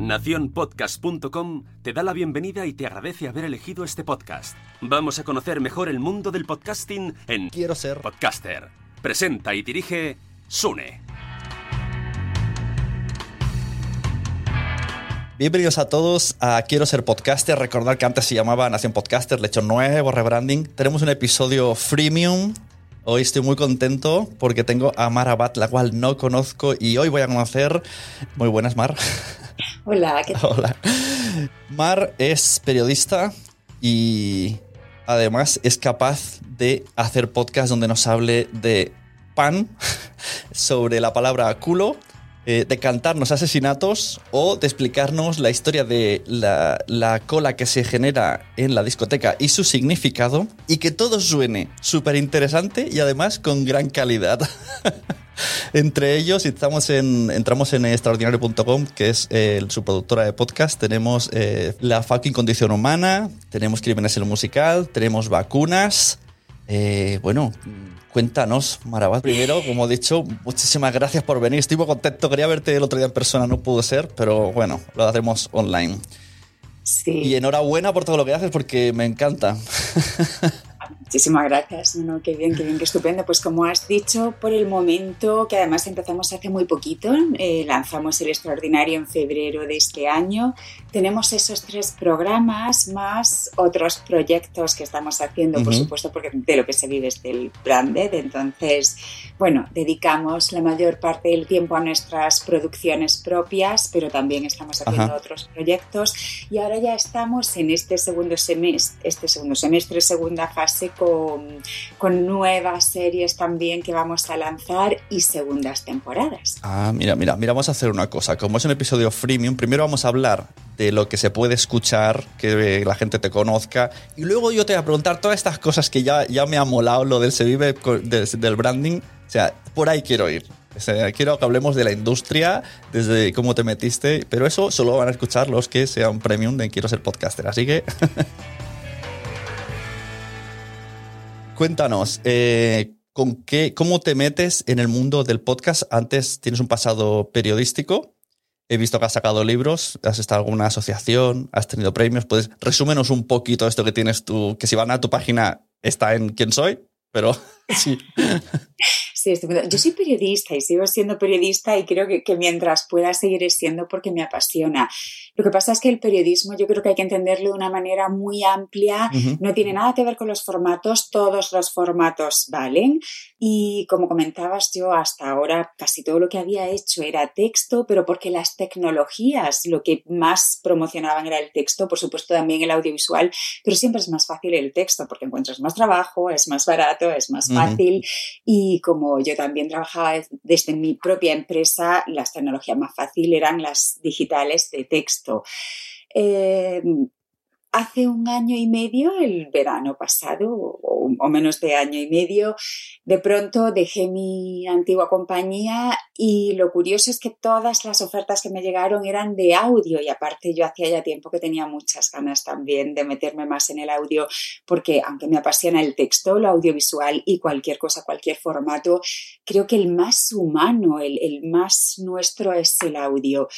Naciónpodcast.com te da la bienvenida y te agradece haber elegido este podcast. Vamos a conocer mejor el mundo del podcasting en Quiero ser. Podcaster. Presenta y dirige Sune. Bienvenidos a todos a Quiero ser podcaster. Recordar que antes se llamaba Nación Podcaster, le he hecho nuevo rebranding. Tenemos un episodio freemium. Hoy estoy muy contento porque tengo a Mar Abad, la cual no conozco y hoy voy a conocer. Muy buenas, Mar. Hola, ¿qué tal? Hola. Mar es periodista y además es capaz de hacer podcast donde nos hable de pan, sobre la palabra culo, eh, de cantarnos asesinatos o de explicarnos la historia de la, la cola que se genera en la discoteca y su significado y que todo suene súper interesante y además con gran calidad. Entre ellos, estamos en, entramos en extraordinario.com, que es su productora de podcast. Tenemos eh, La fucking condición humana, tenemos Crímenes en el musical, tenemos vacunas. Eh, bueno, cuéntanos, Marabat. Primero, como he dicho, muchísimas gracias por venir. Estoy muy contento. Quería verte el otro día en persona, no pudo ser, pero bueno, lo haremos online. Sí, Y enhorabuena por todo lo que haces porque me encanta. muchísimas gracias. No, no, qué bien, qué bien, qué estupendo. Pues como has dicho, por el momento, que además empezamos hace muy poquito, eh, lanzamos el extraordinario en febrero de este año. Tenemos esos tres programas más otros proyectos que estamos haciendo, por Ujú. supuesto, porque de lo que se vive es del branded. Entonces, bueno, dedicamos la mayor parte del tiempo a nuestras producciones propias, pero también estamos haciendo Ajá. otros proyectos. Y ahora ya estamos en este segundo semestre, este segundo semestre, segunda fase con, nuevas series también que vamos a lanzar y segundas temporadas. Ah, mira, mira, mira, vamos a hacer una cosa. Como es un episodio freemium, primero vamos a hablar de lo que se puede escuchar, que la gente te conozca, y luego yo te voy a preguntar todas estas cosas que ya, ya me ha molado lo del se vive del branding. O sea, por ahí quiero ir. Quiero que hablemos de la industria, desde cómo te metiste, pero eso solo van a escuchar los que sean premium de Quiero ser podcaster. Así que. Cuéntanos, eh, ¿con qué, ¿cómo te metes en el mundo del podcast? Antes tienes un pasado periodístico. He visto que has sacado libros, has estado en alguna asociación, has tenido premios. Puedes resúmenos un poquito esto que tienes tú, que si van a tu página está en quién soy, pero sí. Sí, estupendo. Yo soy periodista y sigo siendo periodista y creo que, que mientras pueda seguiré siendo porque me apasiona. Lo que pasa es que el periodismo yo creo que hay que entenderlo de una manera muy amplia. Ujú. No tiene nada que ver con los formatos, todos los formatos valen. Y como comentabas, yo hasta ahora casi todo lo que había hecho era texto, pero porque las tecnologías lo que más promocionaban era el texto, por supuesto también el audiovisual, pero siempre es más fácil el texto porque encuentras más trabajo, es más barato, es más Ujú. Y como yo también trabajaba des- desde mi propia empresa, las tecnologías más fáciles eran las digitales de texto. Eh, hace un año y medio, el verano pasado, o menos de año y medio, de pronto dejé mi antigua compañía y lo curioso es que todas las ofertas que me llegaron eran de audio y aparte yo hacía ya tiempo que tenía muchas ganas también de meterme más en el audio porque aunque me apasiona el texto, lo audiovisual y cualquier cosa, cualquier formato, creo que el más humano, el más nuestro es el audio.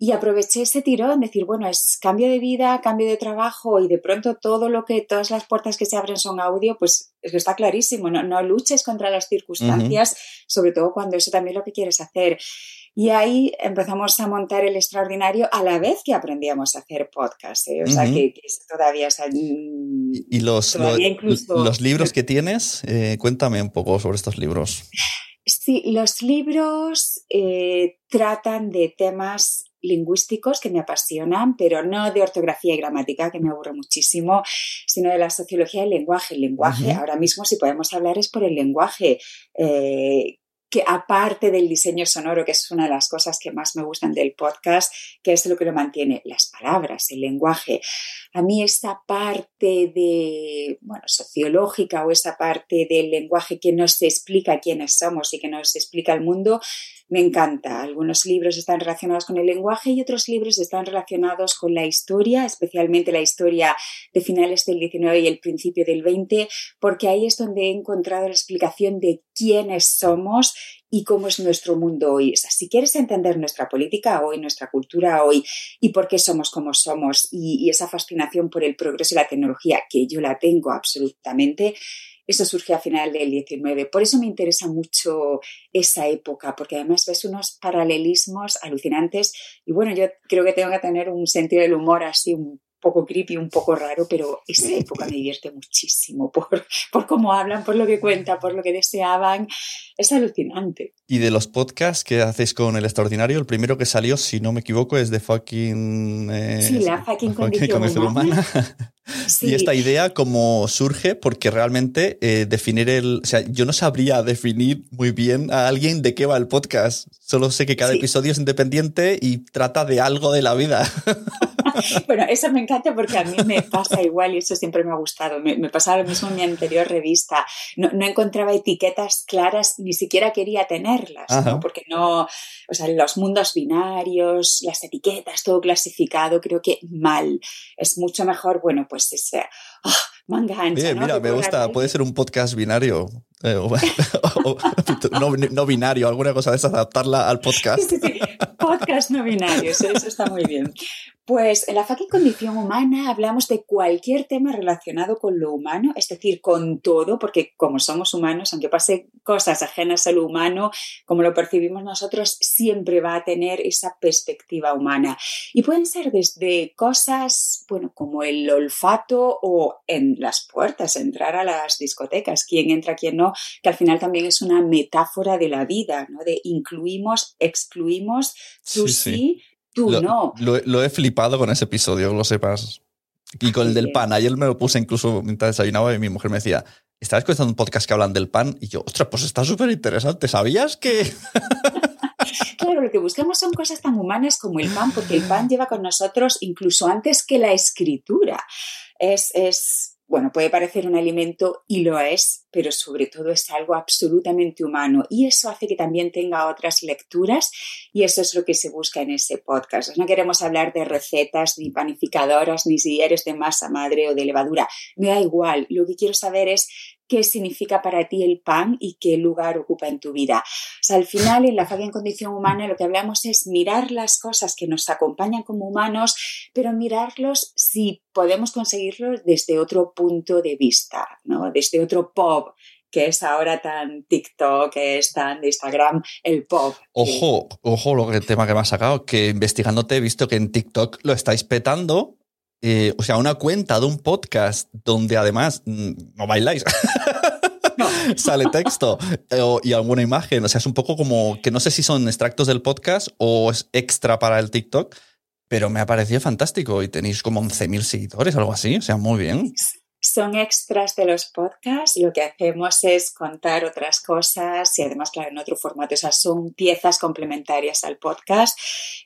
Y aproveché ese tirón, decir, bueno, es cambio de vida, cambio de trabajo y de pronto todo lo que, todas las puertas que se abren son audio, pues está clarísimo, no, no luches contra las circunstancias, sobre todo cuando eso también es lo que quieres hacer. Y ahí empezamos a montar el extraordinario a la vez que aprendíamos a hacer podcast. ¿eh? O sea, que, todavía... ¿Y los, los libros que tienes? Eh, cuéntame un poco sobre estos libros. Sí, los libros eh, tratan de temas lingüísticos que me apasionan, pero no de ortografía y gramática, que me aburre muchísimo, sino de la sociología del lenguaje. El lenguaje, ahora mismo si podemos hablar es por el lenguaje. Eh, que aparte del diseño sonoro, que es una de las cosas que más me gustan del podcast, que es lo que lo mantiene, las palabras, el lenguaje. A mí esa parte de, bueno, sociológica o esa parte del lenguaje que nos explica quiénes somos y que nos explica el mundo, me encanta. Algunos libros están relacionados con el lenguaje y otros libros están relacionados con la historia, especialmente la historia de finales del 19 y el principio del 20, porque ahí es donde he encontrado la explicación de quiénes somos y cómo es nuestro mundo hoy. si quieres entender nuestra política hoy, nuestra cultura hoy y por qué somos como somos y, y esa fascinación por el progreso y la tecnología, que yo la tengo absolutamente, eso surge a final del 19. Por eso me interesa mucho esa época, porque además ves unos paralelismos alucinantes y bueno, yo creo que tengo que tener un sentido del humor así un poco creepy, un poco raro, pero esa época me divierte muchísimo por, por cómo hablan, por lo que cuentan, por lo que deseaban. Es alucinante. Y de los podcasts que hacéis con El Extraordinario, el primero que salió, si no me equivoco, es de fucking... Eh, sí, la fucking condición, humana. Y esta idea cómo surge, porque realmente eh, definir el... O sea, yo no sabría definir muy bien a alguien de qué va el podcast. Solo sé que cada episodio es independiente y trata de algo de la vida. bueno, eso me encanta porque a mí me pasa igual y eso siempre me ha gustado. Me, pasaba lo mismo en mi anterior revista. No, encontraba etiquetas claras, ni siquiera quería tenerlas, porque no, o sea, los mundos binarios, las etiquetas, todo clasificado, creo que mal. Es mucho mejor, bueno, pues ese, oh, manga ancha. Mira, me gusta, puede ser un podcast binario. Eh, no, binario, alguna cosa de esas, adaptarla al podcast. Podcast no binario, eso está muy bien. Pues en la fucking condición humana hablamos de cualquier tema relacionado con lo humano, es decir, con todo, porque como somos humanos, aunque pase cosas ajenas a lo humano, como lo percibimos nosotros, siempre va a tener esa perspectiva humana. Y pueden ser desde cosas, bueno, como el olfato o en las puertas, entrar a las discotecas, quién entra, quién no, que al final también es una metáfora de la vida, ¿no? De incluimos, excluimos, tú sí lo, no. Lo, he flipado con ese episodio, lo sepas. Y con el del pan. Ayer me lo puse incluso mientras desayunaba y mi mujer me decía, ¿estás escuchando un podcast que hablan del pan? Y yo, ostras, pues está súper interesante. ¿Sabías que...? claro, lo que buscamos son cosas tan humanas como el pan, porque el pan lleva con nosotros incluso antes que la escritura. Es, es bueno, puede parecer un alimento y lo es, pero sobre todo es algo absolutamente humano. Y eso hace que también tenga otras lecturas y eso es lo que se busca en ese podcast. No queremos hablar de recetas ni panificadoras ni si eres de masa madre o de levadura, me da igual, lo que quiero saber es qué significa para ti el pan y qué lugar ocupa en tu vida. Al final, en la falla en condición humana, lo que hablamos es mirar las cosas que nos acompañan como humanos, pero mirarlos si podemos conseguirlo desde otro punto de vista, ¿no? Desde otro pop, que es ahora tan TikTok, que es tan de Instagram, el pop. Ojo, ojo, lo que el tema que me has sacado, que investigándote he visto que en TikTok lo estáis petando eh, o sea, una cuenta de un podcast donde además mm, no bailáis. Sale texto eh, y alguna imagen. O sea, es un poco como que no sé si son extractos del podcast o es extra para el TikTok, pero me ha parecido fantástico y tenéis como 11.000 seguidores, algo así. O sea, muy bien son extras de los podcasts. Lo que hacemos es contar otras cosas y además, claro, en otro formato. O sea, son piezas complementarias al podcast.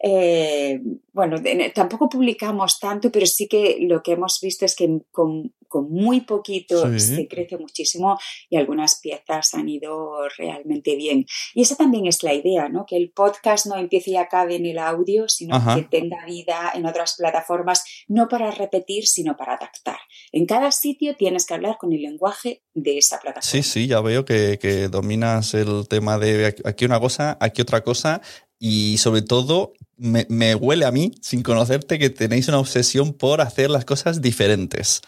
Eh, bueno, tampoco publicamos tanto, pero sí que lo que hemos visto es que con, con muy poquito Sí. se crece muchísimo y algunas piezas han ido realmente bien. Y esa también es la idea, ¿no? Que el podcast no empiece y acabe en el audio, sino Ajá. que tenga vida en otras plataformas, no para repetir, sino para adaptar. En cada sitio tienes que hablar con el lenguaje de esa plataforma. Sí, sí, ya veo que, que dominas el tema de aquí una cosa, aquí otra cosa. Y sobre todo, me, me huele a mí, sin conocerte, que tenéis una obsesión por hacer las cosas diferentes.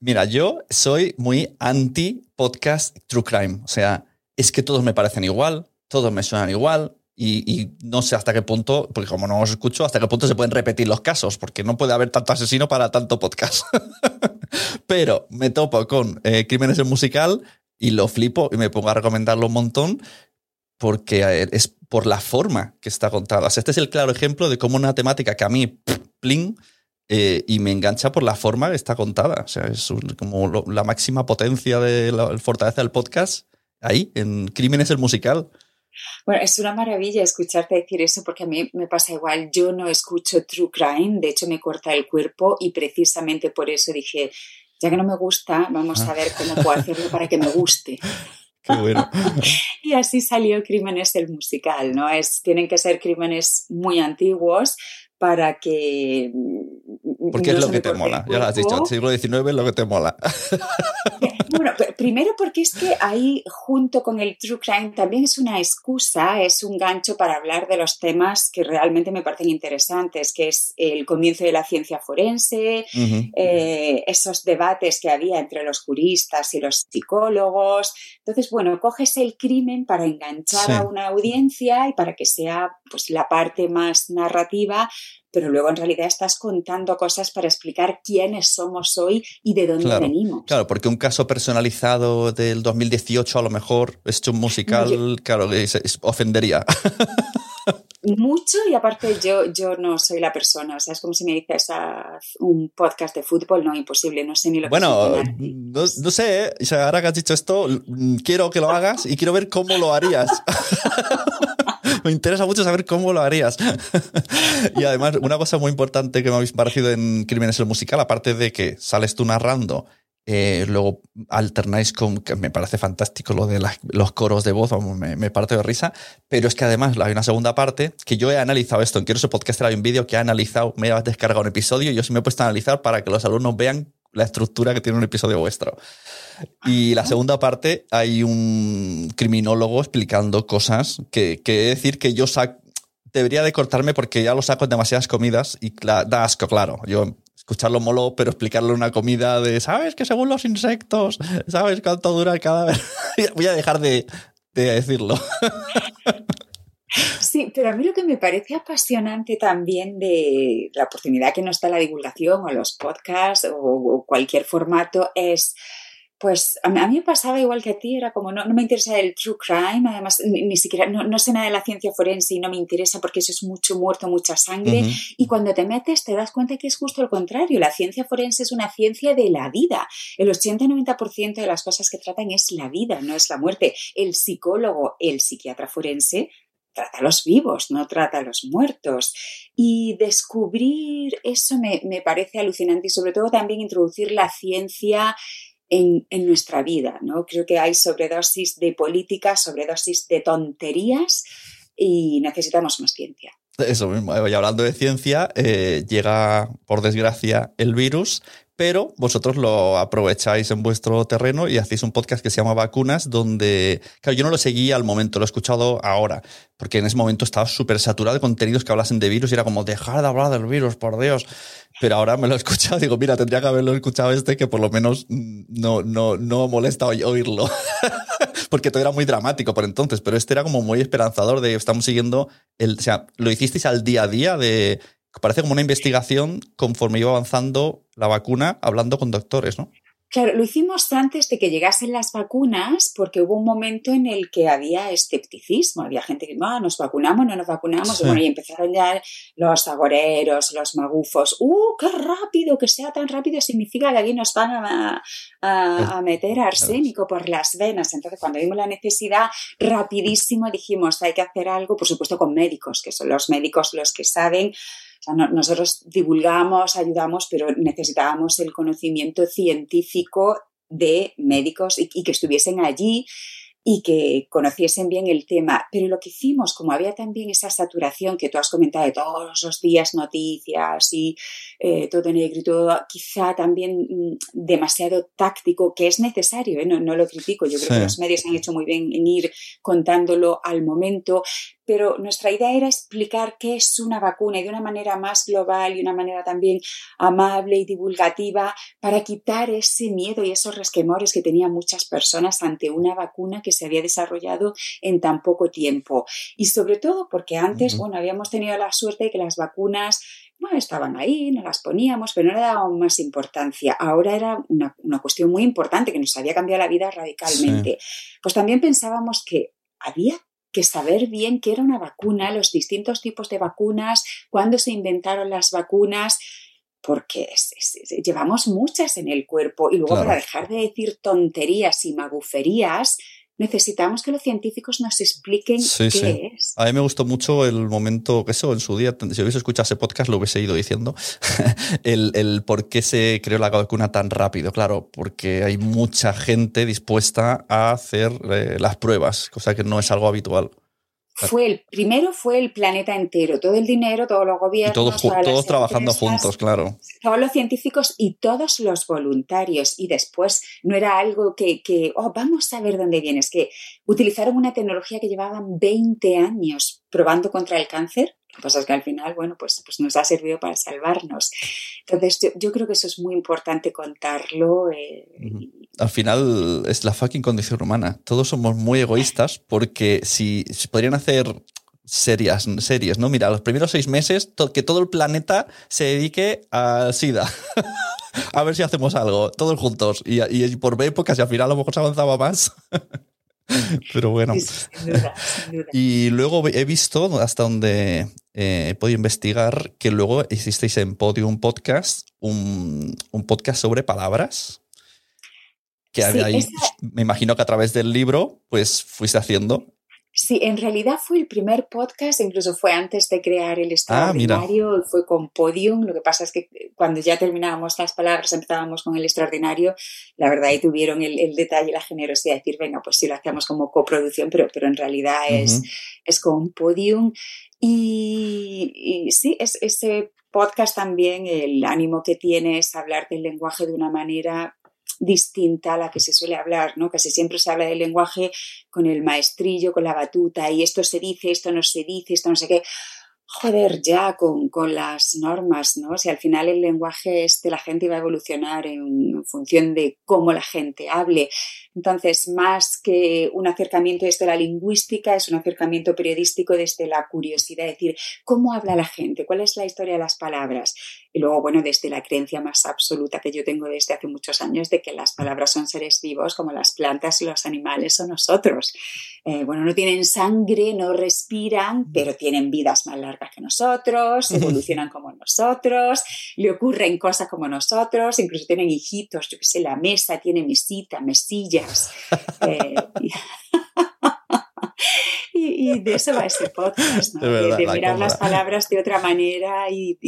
Mira, yo soy muy anti podcast true crime. O sea, es que todos me parecen igual, todos me suenan igual. Y, y no sé hasta qué punto, porque como no os escucho, hasta qué punto se pueden repetir los casos, porque no puede haber tanto asesino para tanto podcast. Pero me topo con eh, Crímenes en Musical y lo flipo y me pongo a recomendarlo un montón porque eh, es por la forma que está contada. O sea, este es el claro ejemplo de cómo una temática que a mí, pff, plin, eh, y me engancha por la forma que está contada. O sea, es un- como lo- la máxima potencia de la fortaleza del podcast ahí, en Crímenes el Musical. Bueno, es una maravilla escucharte decir eso porque a mí me pasa igual. Yo no escucho True Crime, de hecho me corta el cuerpo y precisamente por eso dije, ya que no me gusta, vamos a ver cómo puedo hacerlo para que me guste. Qué bueno. Y así salió Crímenes el musical, ¿no? Es, tienen que ser crímenes muy antiguos para que... Porque no es lo que te el mola. Ya lo has dicho, cuerpo. siglo XIX es lo que te mola. Bueno, primero porque es que ahí junto con el true crime también es una excusa, es un gancho para hablar de los temas que realmente me parecen interesantes, que es el comienzo de la ciencia forense, eh, esos debates que había entre los juristas y los psicólogos. Entonces, bueno, coges el crimen para enganchar Sí. a una audiencia y para que sea pues la parte más narrativa, pero luego en realidad estás contando cosas para explicar quiénes somos hoy y de dónde Claro, venimos. Claro, porque un caso personalizado del 2018 a lo mejor, hecho un musical, Yo- claro, que se- es- ofendería. mucho y aparte yo, yo no soy la persona, o sea, es como si me dices "Haz un podcast de fútbol, no, imposible, no sé ni lo que Bueno, es un penalti. no, no sé, ¿eh? ahora que has dicho esto, mm, quiero que lo hagas y quiero ver cómo lo harías. me interesa mucho saber cómo lo harías. y además, una cosa muy importante que me habéis parecido en Crímenes el Musical, aparte de que sales tú narrando, eh, luego alternáis con, que me parece fantástico lo de los coros de voz, vamos, me, me parte de risa, pero es que además hay una segunda parte que yo he analizado esto, en Quiero ser podcaster hay un vídeo que ha analizado, me ha descargado un episodio y yo sí me he puesto a analizar para que los alumnos vean la estructura que tiene un episodio vuestro. Y la segunda parte hay un criminólogo explicando cosas que, que decir que yo sac- debería de cortarme porque ya lo saco en demasiadas comidas y da asco, claro. Yo escucharlo molo, pero explicarle una comida de, ¿sabes? Que según los insectos, ¿sabes cuánto dura el cadáver? Voy a dejar de, de decirlo. Sí, pero a mí lo que me parece apasionante también de la oportunidad que nos da la divulgación o los podcasts o, o cualquier formato es, pues a mí, me pasaba igual que a ti, era como no, no me interesa el true crime, además ni, ni siquiera, no, no sé nada de la ciencia forense y no me interesa porque eso es mucho muerto, mucha sangre. Ujú. Y cuando te metes te das cuenta que es justo lo contrario. La ciencia forense es una ciencia de la vida. El 80-90% de las cosas que tratan es la vida, no es la muerte. El psicólogo, el psiquiatra forense, trata a los vivos, no trata a los muertos. Y descubrir eso me, me parece alucinante y sobre todo también introducir la ciencia en, en, nuestra vida. ¿no? Creo que hay sobredosis de política, sobredosis de tonterías y necesitamos más ciencia. Eso mismo, y hablando de ciencia, eh, llega por desgracia el virus, pero vosotros lo aprovecháis en vuestro terreno y hacéis un podcast que se llama Vacunas, donde, claro, yo no lo seguí al momento, lo he escuchado ahora, porque en ese momento estaba súper saturado de contenidos que hablasen de virus y era como, dejar de hablar del virus, por Dios. Pero ahora me lo he escuchado, digo, mira, tendría que haberlo escuchado este, que por lo menos no, no, no molesta oírlo. porque todo era muy dramático por entonces, pero este era como muy esperanzador de estamos siguiendo el, o sea, lo hicisteis al día a día de parece como una investigación conforme iba avanzando la vacuna hablando con doctores, ¿no? Claro, lo hicimos antes de que llegasen las vacunas porque hubo un momento en el que había escepticismo, había gente que no, nos vacunamos, no nos vacunamos, sí. y, bueno, y empezaron ya los agoreros, los magufos, ¡uh, qué rápido! Que sea tan rápido significa que aquí nos van a, a, a meter arsénico por las venas. Entonces, cuando vimos la necesidad, rapidísimo dijimos, hay que hacer algo, por supuesto, con médicos, que son los médicos los que saben nosotros divulgamos, ayudamos, pero necesitábamos el conocimiento científico de médicos y, que estuviesen allí y que conociesen bien el tema. Pero lo que hicimos, como había también esa saturación que tú has comentado de todos los días noticias y eh, todo negro y todo, quizá también mm, demasiado táctico, que es necesario, ¿eh? no, no, lo critico, yo creo que los medios han hecho muy bien en ir contándolo al momento, pero nuestra idea era explicar qué es una vacuna y de una manera más global y una manera también amable y divulgativa para quitar ese miedo y esos resquemores que tenían muchas personas ante una vacuna que se había desarrollado en tan poco tiempo. Y sobre todo porque antes, bueno, habíamos tenido la suerte de que las vacunas bueno, estaban ahí, no las poníamos, pero no le dábamos más importancia. Ahora era una, cuestión muy importante que nos había cambiado la vida radicalmente. Pues también pensábamos que había que saber bien qué era una vacuna, los distintos tipos de vacunas, cuándo se inventaron las vacunas, porque llevamos muchas en el cuerpo y luego para dejar de decir tonterías y maguferías, necesitamos que los científicos nos expliquen qué es. A mí me gustó mucho el momento, que eso en su día, si hubiese escuchado ese podcast, lo hubiese ido diciendo, el, el, por qué se creó la vacuna tan rápido. Claro, porque hay mucha gente dispuesta a hacer eh, las pruebas, cosa que no es algo habitual fue el primero fue el planeta entero, todo el dinero, todos los gobiernos, todos, todos trabajando juntos, claro. Todos los científicos y todos los voluntarios. Y después no era algo que, que oh, vamos a ver dónde vienes, que utilizaron una tecnología que llevaban 20 años probando contra el cáncer lo que pasa es que al final, bueno, pues, pues nos ha servido para salvarnos. Entonces, yo, creo que eso es muy importante contarlo. Eh, al final es la fucking condición humana. Todos somos muy egoístas porque si, podrían hacer series, series, ¿no? Mira, los primeros seis meses que todo el planeta se dedique a SIDA. a ver si hacemos algo, todos juntos. Y, y por épocas y al final a lo mejor se avanzaba más. Pero bueno. Y luego he visto hasta donde eh, he podido investigar que luego hicisteis en Podium Podcast un, un podcast sobre palabras. Que me imagino que a través del libro, pues fuiste haciendo Sí, en realidad fue el primer podcast, incluso fue antes de crear el ah, extraordinario, fue con Podium. Lo que pasa es que cuando ya terminábamos las palabras, empezábamos con el extraordinario, la verdad ahí tuvieron el, detalle y la generosidad de decir, venga, pues sí lo hacemos como coproducción, pero, pero en realidad es, es con Podium. Y, sí, es, ese podcast también, el ánimo que tiene es hablar del lenguaje de una manera distinta a la que se suele hablar, ¿no? Casi siempre se habla del lenguaje con el maestrillo, con la batuta, y esto se dice, esto no se dice, esto no sé qué. Joder, ya con, con las normas, ¿no? Si al final el lenguaje este, la gente va a evolucionar en función de cómo la gente hable. Entonces, más que un acercamiento desde la lingüística, es un acercamiento periodístico desde la curiosidad, es decir, ¿cómo habla la gente? ¿Cuál es la historia de las palabras? Y luego, bueno, desde la creencia más absoluta que yo tengo desde hace muchos años de que las palabras son seres vivos como las plantas y los animales o nosotros. Eh, bueno, no tienen sangre, no respiran, pero tienen vidas más largas que nosotros, evolucionan como nosotros, le ocurren cosas como nosotros, incluso tienen hijitos, yo qué sé, la mesa tiene mesita, Eh, y, de eso va ese podcast, de, mirar las palabras de otra manera y,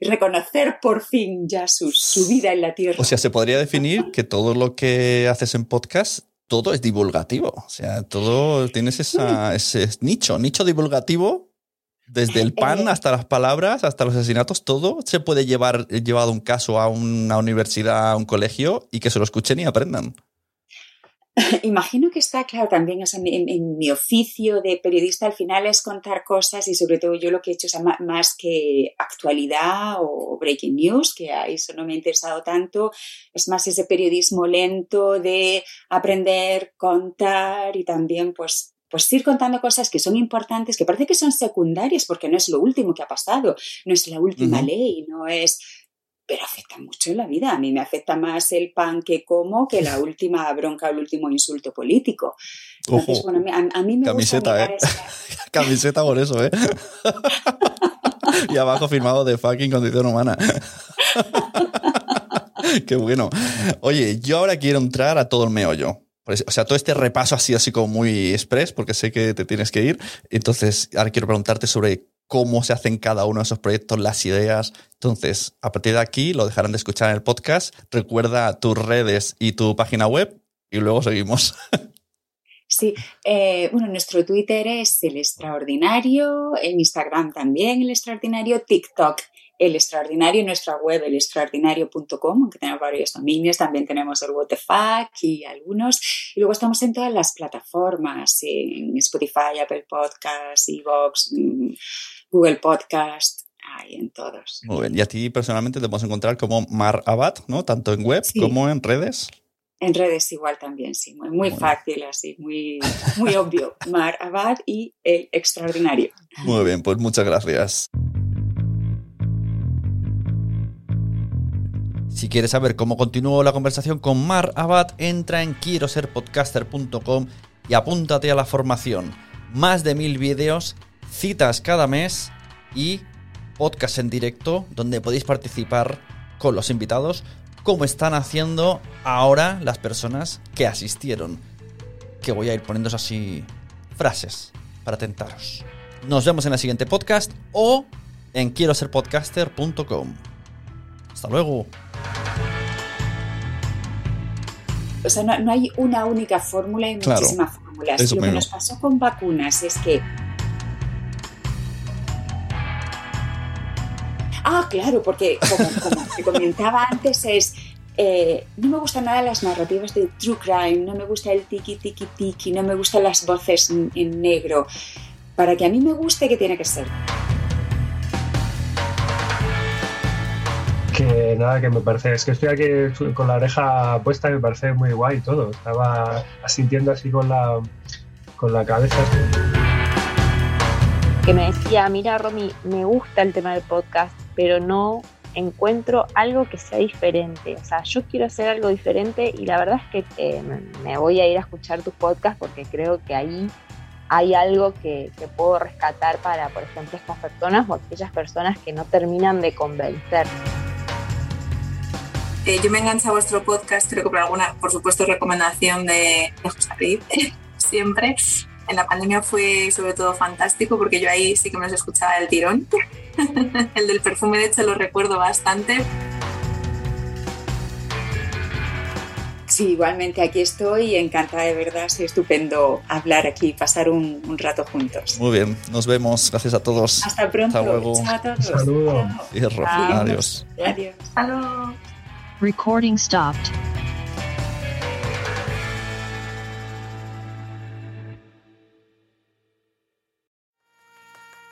reconocer por fin ya su, vida en la tierra. O sea, se podría definir que todo lo que haces en podcast todo es divulgativo. O sea, todo tienes ese nicho, nicho divulgativo. Desde el pan eh, hasta las palabras, hasta los asesinatos, todo se puede llevar llevado un caso a una universidad, a un colegio y que se lo escuchen y aprendan. Imagino que está claro también en, mi oficio de periodista al final es contar cosas y sobre todo yo lo que he hecho es más que actualidad o breaking news, que a eso no me ha interesado tanto, es más ese periodismo lento de aprender, contar y también pues pues ir contando cosas que son importantes, que parece que son secundarias porque no es lo último que ha pasado, no es la última ley, no es pero afecta mucho en la vida. A mí me afecta más el pan que como que la última bronca o el último insulto político. Entonces, bueno, a, mí me Camiseta, ¿eh? Camiseta por eso, ¿eh? y abajo firmado de fucking condición humana. Qué bueno. Oye, yo ahora quiero entrar a todo el meollo. O sea, todo este repaso ha sido así como muy express, porque sé que te tienes que ir. Entonces, ahora quiero preguntarte sobre cómo se hacen cada uno de esos proyectos, las ideas. Entonces, a partir de aquí lo dejarán de escuchar en el podcast. Recuerda tus redes y tu página web y luego seguimos. Sí, eh, bueno, nuestro Twitter es el extraordinario, en Instagram también el extraordinario, TikTok el extraordinario, nuestra web extraordinario.com, aunque tenemos varios dominios, también tenemos el WTF y algunos. Y luego estamos en todas las plataformas, en Spotify, Apple Podcasts, Evox, mm, Google Podcast, ahí en todos. Muy bien. Y a ti personalmente te podemos encontrar como Mar Abad, ¿no? Tanto en web como en redes. En redes igual también, sí, muy, muy fácil, así, muy, muy obvio. Mar Abad y el extraordinario. Muy bien, pues muchas gracias. Si quieres saber cómo continuó la conversación con Mar Abad, entra en quiero ser podcaster.com y apúntate a la formación. Más de mil vídeos, citas cada mes y podcast en directo donde podéis participar con los invitados como están haciendo ahora las personas que asistieron. Que voy a ir poniendo así frases para tentaros. Nos vemos en el siguiente podcast o en quiero ser podcaster.com. Hasta luego. O sea, no, hay una única fórmula, hay muchísimas fórmulas. Lo que nos pasó con vacunas es que Ah, claro, porque como, te comentaba antes es, eh, no me gustan nada las narrativas de true crime, no me gusta el tiki tiki tiki, no me gustan las voces en, negro. Para que a mí me guste, ¿qué tiene que ser? Que nada, que me parece, es que estoy aquí con la oreja puesta y me parece muy guay todo. Estaba asintiendo así con la, con la cabeza que me decía, mira Romy, me gusta el tema del podcast, pero no encuentro algo que sea diferente. O sea, yo quiero hacer algo diferente y la verdad es que eh, me voy a ir a escuchar tus podcasts porque creo que ahí hay algo que, puedo rescatar para, por ejemplo, estas personas o aquellas personas que no terminan de convencer. Eh, yo me engancho a vuestro podcast, creo que por alguna, por supuesto, recomendación de, de José siempre en la pandemia fue sobre todo fantástico porque yo ahí sí que me los escuchaba el tirón. el del perfume, de hecho, lo recuerdo bastante. Sí, igualmente aquí estoy, encantada de verdad, es estupendo hablar aquí, pasar un, rato juntos. Muy bien, nos vemos, gracias a todos. Hasta pronto. Hasta luego. Chao a todos. Saludos. Adiós. Adiós. Adiós. Recording stopped.